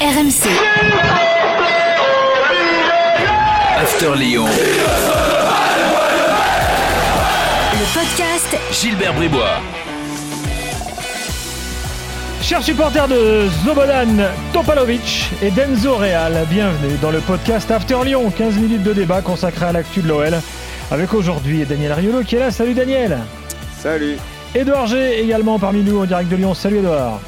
RMC. After Lyon. Le podcast Gilbert Bribois. Chers supporters de Zobodan Topalovic et d'Enzo Real, bienvenue dans le podcast After Lyon, 15 minutes de débat consacré à l'actu de l'OL. Avec aujourd'hui Daniel Riolo qui est là. Salut Daniel. Salut. Edouard G également parmi nous en direct de Lyon. Salut Edouard.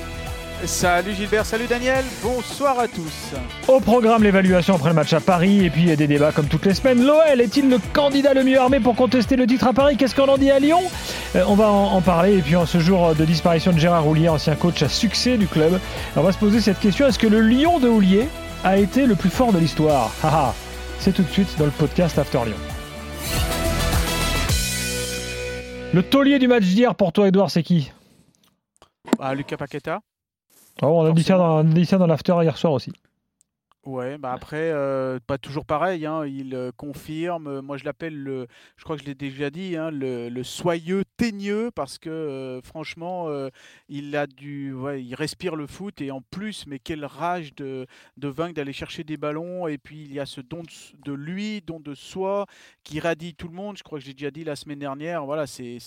Salut Gilbert, salut Daniel, bonsoir à tous. Au programme, l'évaluation après le match à Paris et puis des débats comme toutes les semaines. L'OL est-il le candidat le mieux armé pour contester le titre à Paris? Qu'est-ce qu'on en dit à Lyon? Euh, On va en, en parler. Et puis en ce jour de disparition de Gérard Roulier, ancien coach à succès du club, on va se poser cette question est-ce que le Lyon de Roulier a été le plus fort de l'histoire? C'est tout de suite dans le podcast After Lyon. Le taulier du match d'hier pour toi, Edouard, c'est qui? Ah, Lucas Paqueta Oh, On a dit ça dans, on a dit ça dans l'after hier soir aussi. Ouais, bah après, euh, pas toujours pareil, hein, il euh, confirme, euh, moi je l'appelle, le, je crois que je l'ai déjà dit, hein, le, le soyeux teigneux, parce que euh, franchement, euh, il a du, ouais, il respire le foot, et en plus, mais quelle rage de, de vaincre, d'aller chercher des ballons, et puis il y a ce don de, lui, don de soi, qui radie tout le monde, je crois que j'ai déjà dit la semaine dernière, voilà, c'est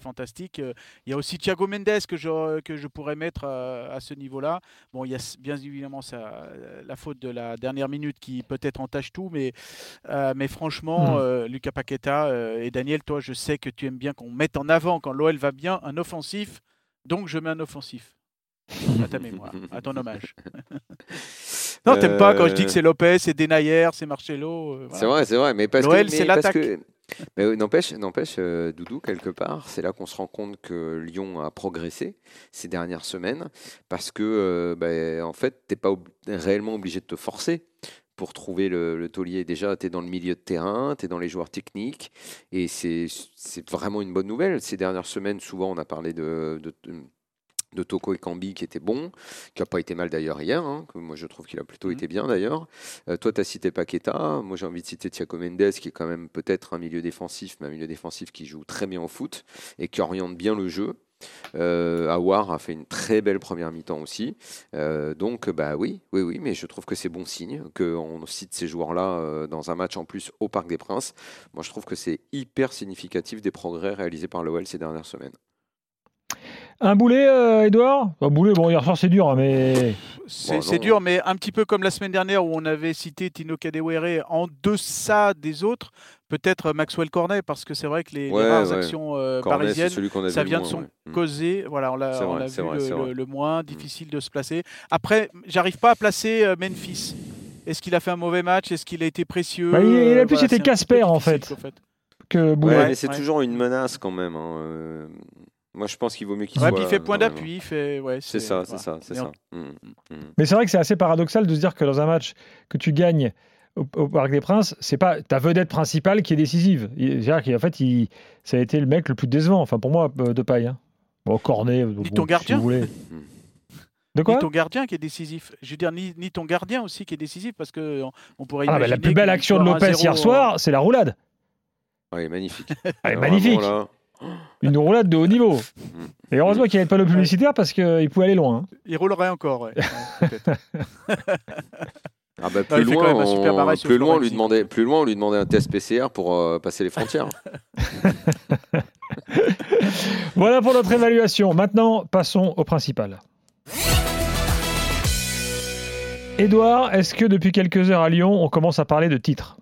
fantastique. Il y a aussi Thiago Mendes que je, que je pourrais mettre à, à ce niveau-là. Bon, il y a bien évidemment ça, la faute de la dernière minute qui peut-être entache tout, mais, euh, mais franchement, Mm. euh, Lucas Paqueta et Daniel, toi, je sais que tu aimes bien qu'on mette en avant quand l'OL va bien un offensif, donc je mets un offensif. À ta mémoire, à ton hommage. non, t'aimes pas quand je dis que c'est Lopez, c'est Denayer, c'est Marcelo. euh, C'est voilà. vrai, c'est vrai, mais parce L'OL, que, c'est parce l'attaque. que- mais n'empêche, n'empêche, euh, Doudou quelque part, c'est là qu'on se rend compte que Lyon a progressé ces dernières semaines, parce que euh, ben, en fait, t'es pas ob- réellement obligé de te forcer pour trouver le, le taulier. Déjà, tu es dans le milieu de terrain, tu es dans les joueurs techniques, et c'est vraiment une bonne nouvelle. Ces dernières semaines, souvent, on a parlé de, de, de- de Toko et Kambi qui était bon, qui n'a pas été mal d'ailleurs hier, hein, que moi je trouve qu'il a plutôt Mhm. été bien d'ailleurs. Euh, toi, tu as cité Paqueta, moi j'ai envie de citer Thiago Mendes, qui est quand même peut-être un milieu défensif, mais un milieu défensif qui joue très bien au foot et qui oriente bien le jeu. Euh, Awar a fait une très belle première mi-temps aussi. Euh, donc, bah oui, oui, oui, mais je trouve que c'est bon signe qu'on cite ces joueurs-là euh, dans un match en plus au Parc des Princes. Moi, je trouve que c'est hyper significatif des progrès réalisés par l'OL ces dernières semaines. Un boulet, euh, Edouard Un boulet, bon, hier soir c'est dur, hein, mais. C'est Bon, c'est non. dur, mais un petit peu comme la semaine dernière où on avait cité Tino Kadewere en deçà des autres, peut-être Maxwell Cornet, parce que c'est vrai que les, rares ouais. actions euh, Cornet, parisiennes, ça vient de son ouais. Mm. causé. Voilà, on l'a C'est on vrai, l'a c'est vu vrai, le, moins difficile de se placer. Après, j'arrive pas à placer euh, Memphis. Est-ce qu'il a fait un mauvais match? Est-ce qu'il a été précieux? Bah, il- il a Euh, plus voilà, été Casper, en fait. que Boulet. Mais c'est ouais. toujours une menace quand même. hein, euh, Moi, je pense qu'il vaut mieux qu'il Ouais, soit. puis il fait point d'appui. il fait- ouais, C'est ça, c'est voilà. ça, c'est Mais ça. on- Mm, mm. Mais c'est vrai que c'est assez paradoxal de se dire que dans un match que tu gagnes au, au Parc des Princes, c'est pas ta vedette principale qui est décisive. C'est-à-dire qu'en fait, il, ça a été le mec le plus décevant. Enfin, pour moi, euh, de paille. Hein. Bon, Cornet. bon, ton si gardien. vous voulez. De quoi ni ton gardien qui est décisif. Je veux dire, ni, ni ton gardien aussi qui est décisif parce que on, on pourrait Ah, bah, La plus belle action de Lopez 1-0 hier soir, c'est la roulade. Ouais, magnifique. Elle est Vraiment, magnifique. là. Une roulade de haut niveau. Et heureusement qu'il n'y avait pas le publicitaire parce qu'il pouvait aller loin. hein. Il roulerait encore, ouais. Ouais. Ah bah, plus loin, on, barrage sur plus loin, on lui demandait, plus loin, on lui demandait un test PCR pour euh, passer les frontières. Voilà pour notre évaluation. Maintenant, passons au principal. Édouard, est-ce que depuis quelques heures à Lyon, on commence à parler de titres?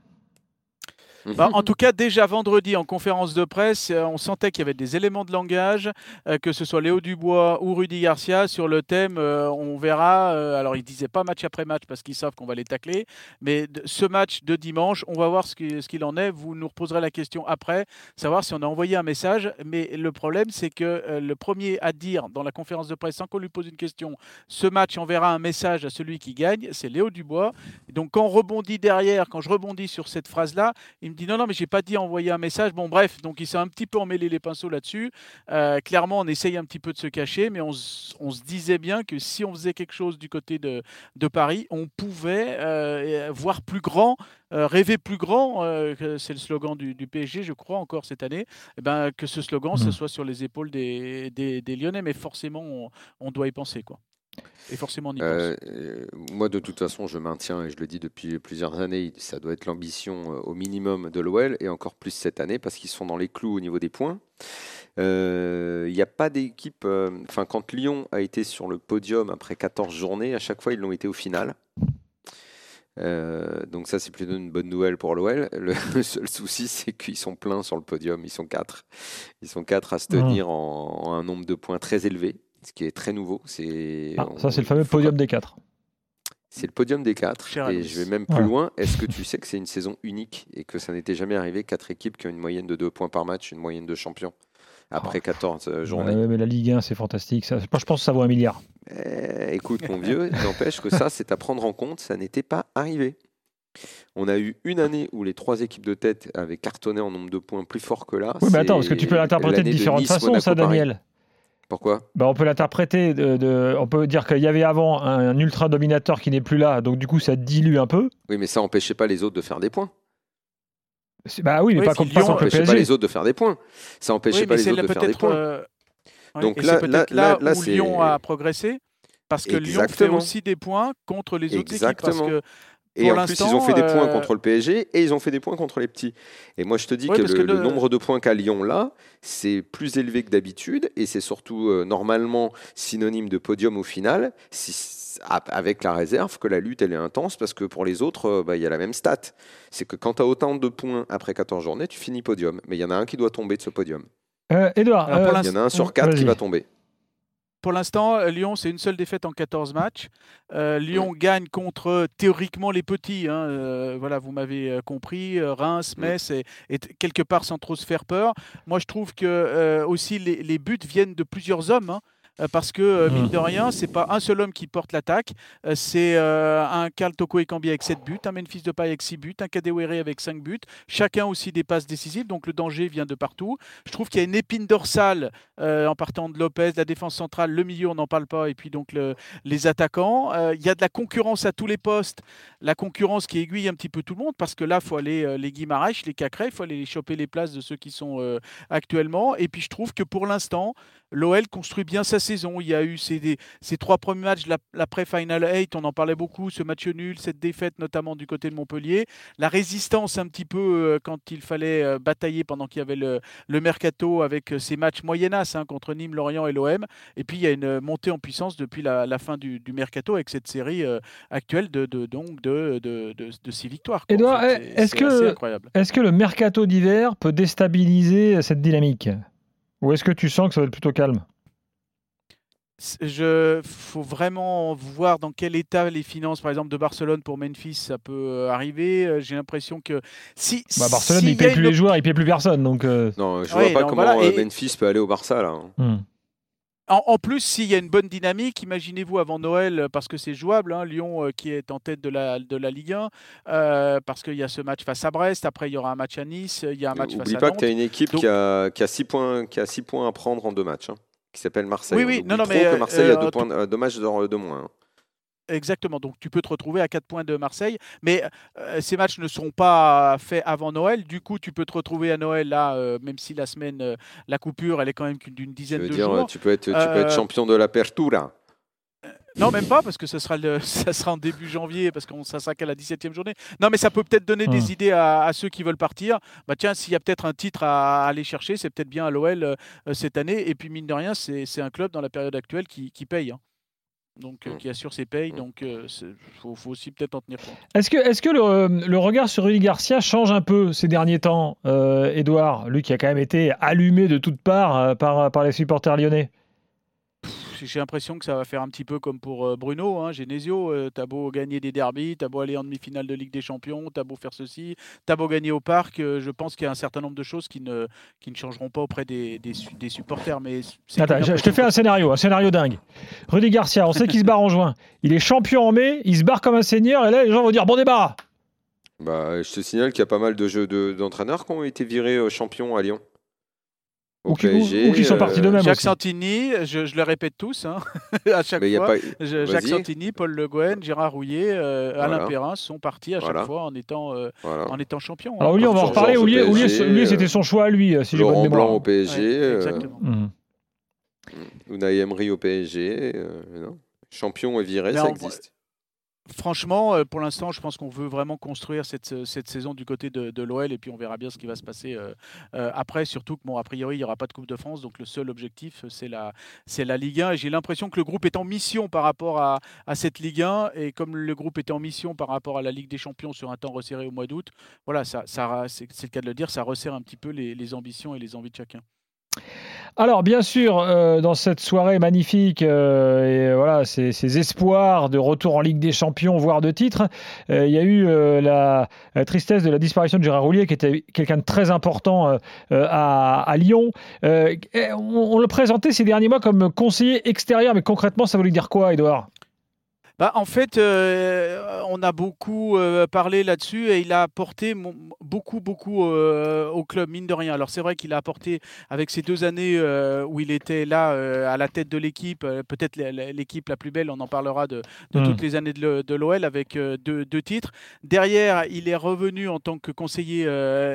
Bah, en tout cas, déjà vendredi en conférence de presse, euh, on sentait qu'il y avait des éléments de langage, euh, que ce soit Léo Dubois ou Rudy Garcia, sur le thème euh, on verra. alors, ils disaient pas match après match parce qu'ils savent qu'on va les tacler, mais ce match de dimanche, on va voir ce qui- ce qu'il en est. Vous nous reposerez la question après, savoir si on a envoyé un message. Mais le problème, c'est que le premier à dire dans la conférence de presse, sans qu'on lui pose une question, ce match enverra un message à celui qui gagne, c'est Léo Dubois. Donc, quand on rebondit derrière, quand je rebondis sur cette phrase-là, me dit non, non, mais j'ai pas dit envoyer un message. Bon, bref, donc il s'est un petit peu emmêlé les pinceaux là-dessus. Euh, clairement, on essaye un petit peu de se cacher, mais on, se disait bien que si on faisait quelque chose du côté de, de Paris, on pouvait euh, voir plus grand, euh, rêver plus grand. euh, c'est le slogan du, du PSG, je crois, encore cette année. Eh ben, que ce slogan, ce Mm. soit sur les épaules des, des- des Lyonnais, mais forcément, on, on doit y penser. Quoi. Et forcément, on y Euh, pense. euh, moi, de toute façon, je maintiens, et je le dis depuis plusieurs années, ça doit être l'ambition euh, au minimum de l'OL, et encore plus cette année, parce qu'ils sont dans les clous au niveau des points. Euh, Il n'y a pas d'équipe. euh, Enfin, quand Lyon a été sur le podium après 14 journées, à chaque fois, ils l'ont été au final. Euh, donc ça, c'est plutôt une bonne nouvelle pour l'OL. Le, le seul souci, c'est qu'ils sont pleins sur le podium. Ils sont quatre. Ils sont quatre à se tenir en, en un nombre de points très élevé, ce qui est très nouveau. C'est Ah, ça, c'est le fameux podium des quatre. c'est le podium des quatre. Cher et je vais même plus loin. Est-ce que tu sais que c'est une saison unique et que ça n'était jamais arrivé? Quatre équipes qui ont une moyenne de deux points par match, une moyenne de champion après 14 euh, journées. Ouais, mais la Ligue 1, c'est fantastique. Ça, je pense que ça vaut un milliard. Eh, écoute, mon vieux, n'empêche que ça, c'est à prendre en compte. Ça n'était pas arrivé. On a eu une année où les trois équipes de tête avaient cartonné en nombre de points plus fort que là. Oui, mais attends, parce que tu peux l'interpréter de différentes Nice, façons, Monaco, ça, Paris. Daniel. Pourquoi? Bah, on peut l'interpréter de, de- on peut dire qu'il y avait avant un, un ultra dominateur qui n'est plus là, donc du coup ça dilue un peu. Oui, mais ça n'empêchait pas les autres de faire des points. Bah oui, mais Oui, pas, comme, pas Lyon contre Ça le n'empêchait pas les autres de faire des points. Ça n'empêchait Oui, pas les autres de faire des points. euh, ouais, Donc et là- là- là, là, où c'est- Lyon a progressé. Parce que Lyon fait Exactement. aussi des points contre les autres équipes. Parce Exactement. que Et pour en plus, ils ont fait des points euh, contre le PSG et ils ont fait des points contre les petits. Et moi, je te dis Ouais, que, le, que le le- nombre de points qu'a Lyon là, c'est plus élevé que d'habitude et c'est surtout euh, normalement synonyme de podium au final, si- avec la réserve que la lutte elle est intense parce que pour les autres, euh, bah, il y a la même stat. C'est que quand tu as autant de points après 14 journées, tu finis podium. Mais il y en a un qui doit tomber de ce podium. Euh, Edouard, euh, Il y en a un sur quatre qui va tomber. Pour l'instant, euh, Lyon, c'est une seule défaite en 14 matchs. Euh, Lyon gagne contre euh, théoriquement les petits. hein, euh, voilà, vous m'avez compris. Reims. Metz, et, quelque part sans trop se faire peur. Moi, je trouve que aussi les, les buts viennent de plusieurs hommes. hein, parce que, euh, mine Mm. de rien, c'est pas un seul homme qui porte l'attaque. euh, c'est euh, un Karl Toko Ekambi avec 7 buts, un Memphis Depay avec 6 buts, un Kadewere avec 5 buts. Chacun aussi des passes décisives. Donc le danger vient de partout. Je trouve qu'il y a une épine dorsale euh, en partant de Lopez, la défense centrale, le milieu, on n'en parle pas, et puis donc le- les attaquants. Euh, Il y a de la concurrence à tous les postes, la concurrence qui aiguille un petit peu tout le monde, parce que là, il faut aller euh, les Guimarães, les Cacré, il faut aller les choper les places de ceux qui sont euh, actuellement. Et puis je trouve que pour l'instant, l'OL construit bien sa saison. Il y a eu ces, trois premiers matchs, la- l'après-Final 8, on en parlait beaucoup, ce match nul, cette défaite notamment du côté de Montpellier. La résistance un petit peu euh, quand il fallait euh, batailler pendant qu'il y avait le, le mercato avec euh, ces matchs moyennas hein, contre Nîmes, Lorient et l'OM. Et puis il y a une montée en puissance depuis la, la fin du, du mercato avec cette série euh, actuelle de, de, donc de, de, de- de six victoires. en Edouard, fait. eh, que-. Est-ce que le mercato d'hiver peut déstabiliser cette dynamique? Ou est-ce que tu sens que ça va être plutôt calme? Je faut vraiment voir dans quel état les finances, par exemple, de Barcelone pour Memphis, ça peut euh, arriver. Euh, J'ai l'impression que si bah, Barcelone, s'il il paye plus une les joueurs, il paye plus personne. Donc, euh, Non, je Oui, vois pas non, comment voilà, et- Memphis peut aller au Barça là. hein. hmm. En, plus, s'il y a une bonne dynamique, imaginez-vous avant Noël, parce que c'est jouable, hein, Lyon euh, qui est en tête de la, de la Ligue 1, euh, parce qu'il y a ce match face à Brest, après il y aura un match à Nice, il y a un match face à pas Nantes. que tu as une équipe Donc- qui, a, qui, a six points, qui a 6 points à prendre en deux matchs, hein, qui s'appelle Marseille. Oui, oui, non, non, mais, que euh, Marseille a euh, deux, points, euh, deux matchs de, moins. hein. Exactement, donc tu peux te retrouver à 4 points de Marseille, mais euh, ces matchs ne seront pas faits avant Noël, du coup tu peux te retrouver à Noël là, euh, même si la semaine, euh, la coupure, elle est quand même d'une dizaine de dire, jours. tu peux être, tu peux Euh, être champion de l'Apertura. Non, même pas, parce que ça sera, le, ça sera en début janvier, parce que ça sera qu'à la 17e journée. Non, mais ça peut peut-être donner Hmm. des idées à, à ceux qui veulent partir. Bah tiens, s'il y a peut-être un titre à, aller chercher, c'est peut-être bien à l'OL euh, cette année. Et puis, mine de rien, c'est un club dans la période actuelle qui, qui paye. hein. Donc, euh, Hmm. qui assure ses payes. Hmm. Donc, il faut, faut aussi peut-être en tenir compte. Est-ce que, est que le, le regard sur Rudy Garcia change un peu ces derniers temps, euh, Edouard? Lui qui a quand même été allumé de toutes parts euh, par, par les supporters lyonnais. J'ai l'impression que ça va faire un petit peu comme pour euh, Bruno, hein, Genesio. Euh, t'as beau gagner des derbies, t'as beau aller en demi-finale de Ligue des Champions, t'as beau faire ceci, t'as beau gagner au parc. euh, je pense qu'il y a un certain nombre de choses qui ne, qui ne changeront pas auprès des, des, su- des supporters. Mais c'est Attends, qu'une je, je te fais un scénario, un scénario dingue. Rudy Garcia, on sait qu'il se barre en juin. Il est champion en mai, il se barre comme un seigneur, et là les gens vont dire bon débat. Bah, je te signale qu'il y a pas mal de jeux de- d'entraîneurs qui ont été virés champions à Lyon. Au Ou qui- ou- PSG, ou qui sont partis d'eux-mêmes. Jacques aussi. Santini, je, je le répète tous, hein, à chaque Mais fois. pas. Jacques. Santini, Paul Le Guen, Gérard Rouillet, euh, Alain Voilà. Perrin sont partis à chaque Voilà. fois en étant, euh, Voilà. en étant champions. hein. Alors Oulier, on va en reparler. Oulier, PSG, euh, c'était son choix à lui, euh, si j'ai bonne Laurent mémoire. Blanc au PSG, Ouais, euh, exactement. Mhm. Unai Emery au PSG. euh, non. Champion et viré, Mais ça en- existe. Franchement, euh, pour l'instant, je pense qu'on veut vraiment construire cette, euh, saison du côté de, l'OL et puis on verra bien ce qui va se passer euh, après. Surtout que, bon, a priori, il n'y aura pas de Coupe de France, donc le seul objectif, c'est la, Ligue 1. Et j'ai l'impression que le groupe est en mission par rapport à, cette Ligue 1. Et comme le groupe était en mission par rapport à la Ligue des Champions sur un temps resserré au mois d'août, voilà, ça, c'est le cas de le dire, ça resserre un petit peu les ambitions et les envies de chacun. Alors, bien sûr, euh, dans cette soirée magnifique, euh, et voilà, ces, espoirs de retour en Ligue des Champions, voire de titre, euh, il y a eu la, tristesse de la disparition de Gérard Roulier, qui était quelqu'un de très important à, Lyon. On, on le présentait ces derniers mois comme conseiller extérieur, mais concrètement, ça voulait dire quoi, Edouard Bah, en fait, euh, on a beaucoup euh, parlé là-dessus et il a apporté beaucoup, beaucoup euh, au club, mine de rien. Alors c'est vrai qu'il a apporté avec ces deux années où il était là à la tête de l'équipe, peut-être l'équipe la plus belle, on en parlera de, de toutes les années de l'OL avec deux, deux titres. Derrière, il est revenu en tant que conseiller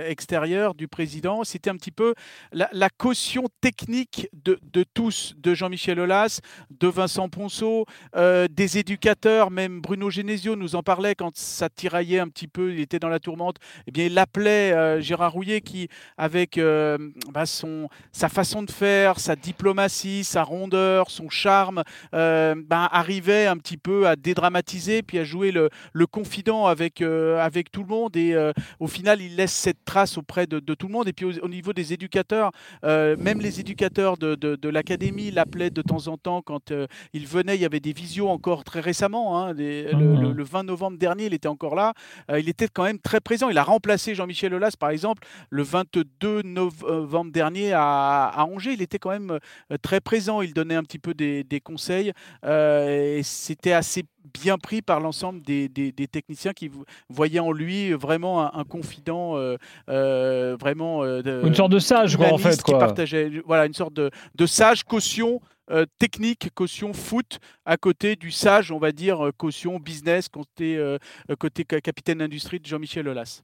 extérieur du président. C'était un petit peu la, la caution technique de, de tous, de Jean-Michel Aulas, de Vincent Ponceau, des éducateurs, même Bruno Genesio nous en parlait quand ça tiraillait un petit peu, il était dans la tourmente. Eh bien, il appelait euh, Gérard Rouillet qui, avec euh, bah, son, sa façon de faire, sa diplomatie, sa rondeur, son charme, euh, bah, arrivait un petit peu à dédramatiser, puis à jouer le, le confident avec, euh, avec tout le monde. Et au final, il laisse cette trace auprès de, tout le monde. Et puis au, au niveau des éducateurs, même les éducateurs de, de, de l'académie l'appelaient de temps en temps quand il venait. Il y avait des visios encore très récemment. Hein, des- le, Mhm. le- le 20 novembre dernier, il était encore là. Euh, il était quand même très présent. Il a remplacé Jean-Michel Aulas, par exemple, le 22 novembre dernier à, à Angers. Il était quand même euh, très présent. Il donnait un petit peu des, des conseils. euh, et c'était assez bien pris par l'ensemble des, des- des techniciens qui vo- voyaient en lui vraiment un, un confident, euh, euh, vraiment euh, de- Une sorte de sage, quoi, en fait, qui quoi. partageait, voilà, une sorte de, de sage caution euh, technique, caution foot, à côté du sage, on va dire, euh, caution business, côté, euh, côté ca- capitaine d'industrie de Jean-Michel Aulas.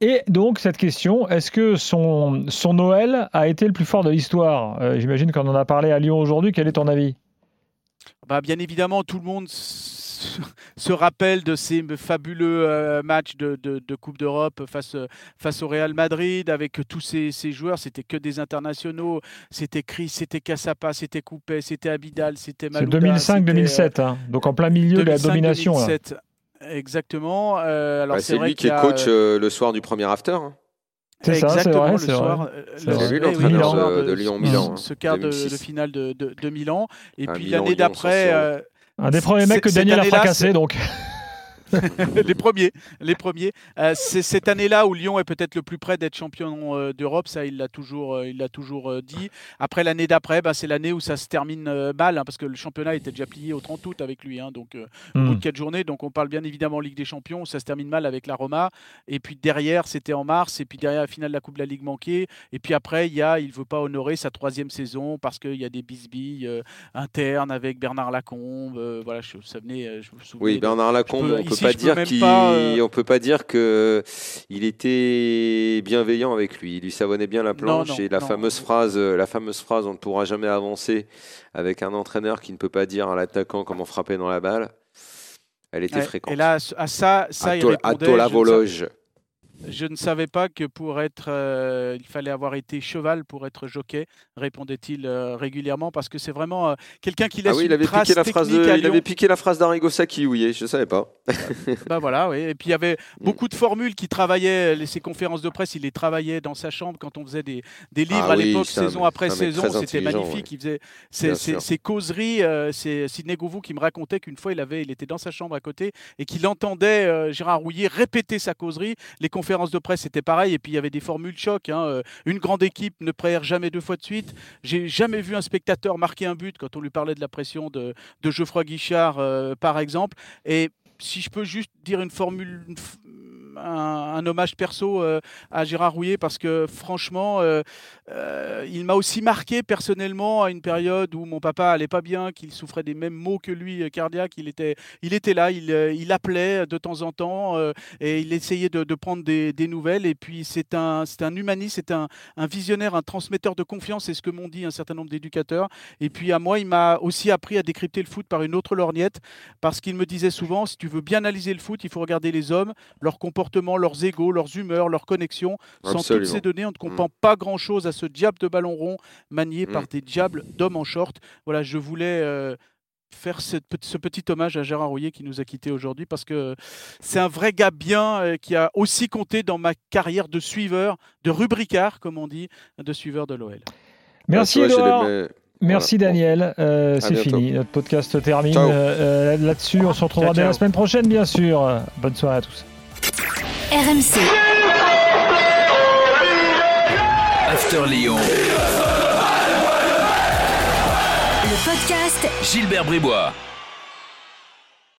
Et donc, cette question, est-ce que son, son Noël a été le plus fort de l'histoire? Euh, J'imagine qu'on en a parlé à Lyon aujourd'hui. Quel est ton avis? Bah, bien évidemment, tout le monde se rappelle de ces fabuleux euh, matchs de, de- de Coupe d'Europe face, face au Real Madrid avec tous ces, ces joueurs. C'était que des internationaux. C'était Chris, c'était Cassapa, c'était Coupé, c'était Abidal, c'était C'est Malouda. euh, 2005-2007, hein, donc en plein milieu de la 2005, domination. là. 2007. Exactement. Euh, alors Bah, c'est c'est vrai lui qui est coach euh, le soir du premier after. hein. C'est ça, c'est Exactement, vrai, le c'est C'est oui, l'entraîneur de- de Lyon-Milan, Ce hein, quart de, de 2006. finale de, de, de Milan. Et Ah, puis Milan, l'année Lyon, d'après, 100 euh, Un des premiers mecs que Daniel a fracassé, donc. les premiers, les premiers. Euh, c'est cette année-là où Lyon est peut-être le plus près d'être champion euh, d'Europe. Ça, il l'a toujours, euh, il l'a toujours euh, dit. Après l'année d'après, bah, c'est l'année où ça se termine euh, mal, hein, parce que le championnat était déjà plié au 30 août avec lui. hein, donc euh, au bout Hmm. de quatre journées. Donc on parle bien évidemment Ligue des Champions. où Ça se termine mal avec la Roma. Et puis derrière, c'était en mars. Et puis derrière, la finale de la Coupe de la Ligue manquée. Et puis après, il y a, il veut pas honorer sa troisième saison parce qu'il y a des bisbilles euh, internes avec Bernard Lacombe. euh, voilà, je, ça venait, je me souviens Oui, Bernard Lacombe, on peut ici, pas dire qu'il, pas, euh, on peut pas dire que il était bienveillant avec lui. Il lui savonnait bien la planche non, et la non. fameuse phrase, euh, la fameuse phrase, on ne pourra jamais avancer avec un entraîneur qui ne peut pas dire à l'attaquant comment frapper dans la balle. Elle était Ouais, fréquente. Et là, à ça, ça il Atto- répondait. Vologe. Je ne savais pas que pour être, euh, il fallait avoir été cheval pour être jockey, répondait-il euh, régulièrement, parce que c'est vraiment euh, quelqu'un qui laisse Ah oui, il une avait trace piqué la phrase de, il Lyon. avait piqué la phrase d'Arrigo Sacchi, oui, je savais pas. Bah voilà, oui. Et puis il y avait Mm. beaucoup de formules qui travaillaient, ces conférences de presse, il les travaillait dans sa chambre quand on faisait des, des livres Ah à oui, l'époque, un- saison après saison, c'était magnifique. ouais. Il faisait ces causeries, c'est Sidney Govou qui me racontait qu'une fois il, avait, il était dans sa chambre à côté et qu'il entendait Gérard Rouillet répéter sa causerie. Les conférences de presse c'était pareil, et puis il y avait des formules choc. hein, euh, une grande équipe ne perd jamais deux fois de suite. J'ai jamais vu un spectateur marquer un but quand on lui parlait de la pression de, Geoffroy Guichard, euh, par exemple. Et si je peux juste dire une formule un, hommage perso à Gérard Rouillet parce que franchement, il m'a aussi marqué personnellement à une période où mon papa allait pas bien, qu'il souffrait des mêmes maux que lui cardiaques. Il était, il était là, il, appelait de temps en temps et il essayait de, de prendre des, des, nouvelles. Et puis c'est un, c'est un humaniste, c'est un, un, visionnaire, un transmetteur de confiance. C'est ce que m'ont dit un certain nombre d'éducateurs. Et puis à moi, il m'a aussi appris à décrypter le foot par une autre lorgnette parce qu'il me disait souvent, si tu veux bien analyser le foot, il faut regarder les hommes, leur comportement, leurs égaux, leurs humeurs, leurs connexions. Sans toutes ces données, on ne comprend mm. pas grand-chose à ce diable de ballon rond manié par mm. des diables d'hommes en short. Voilà, je voulais euh, faire ce, petit hommage à Gérard Rouillet qui nous a quittés aujourd'hui parce que c'est un vrai gars bien euh, qui a aussi compté dans ma carrière de suiveur, de rubricard, comme on dit, de suiveur de l'OL. Merci Edouard. Merci Daniel, euh, c'est fini, notre podcast termine euh, là-dessus. On se retrouvera dès la semaine prochaine, bien sûr. Bonne soirée à tous. RMC. After Lyon. Le podcast Gilbert Bribois.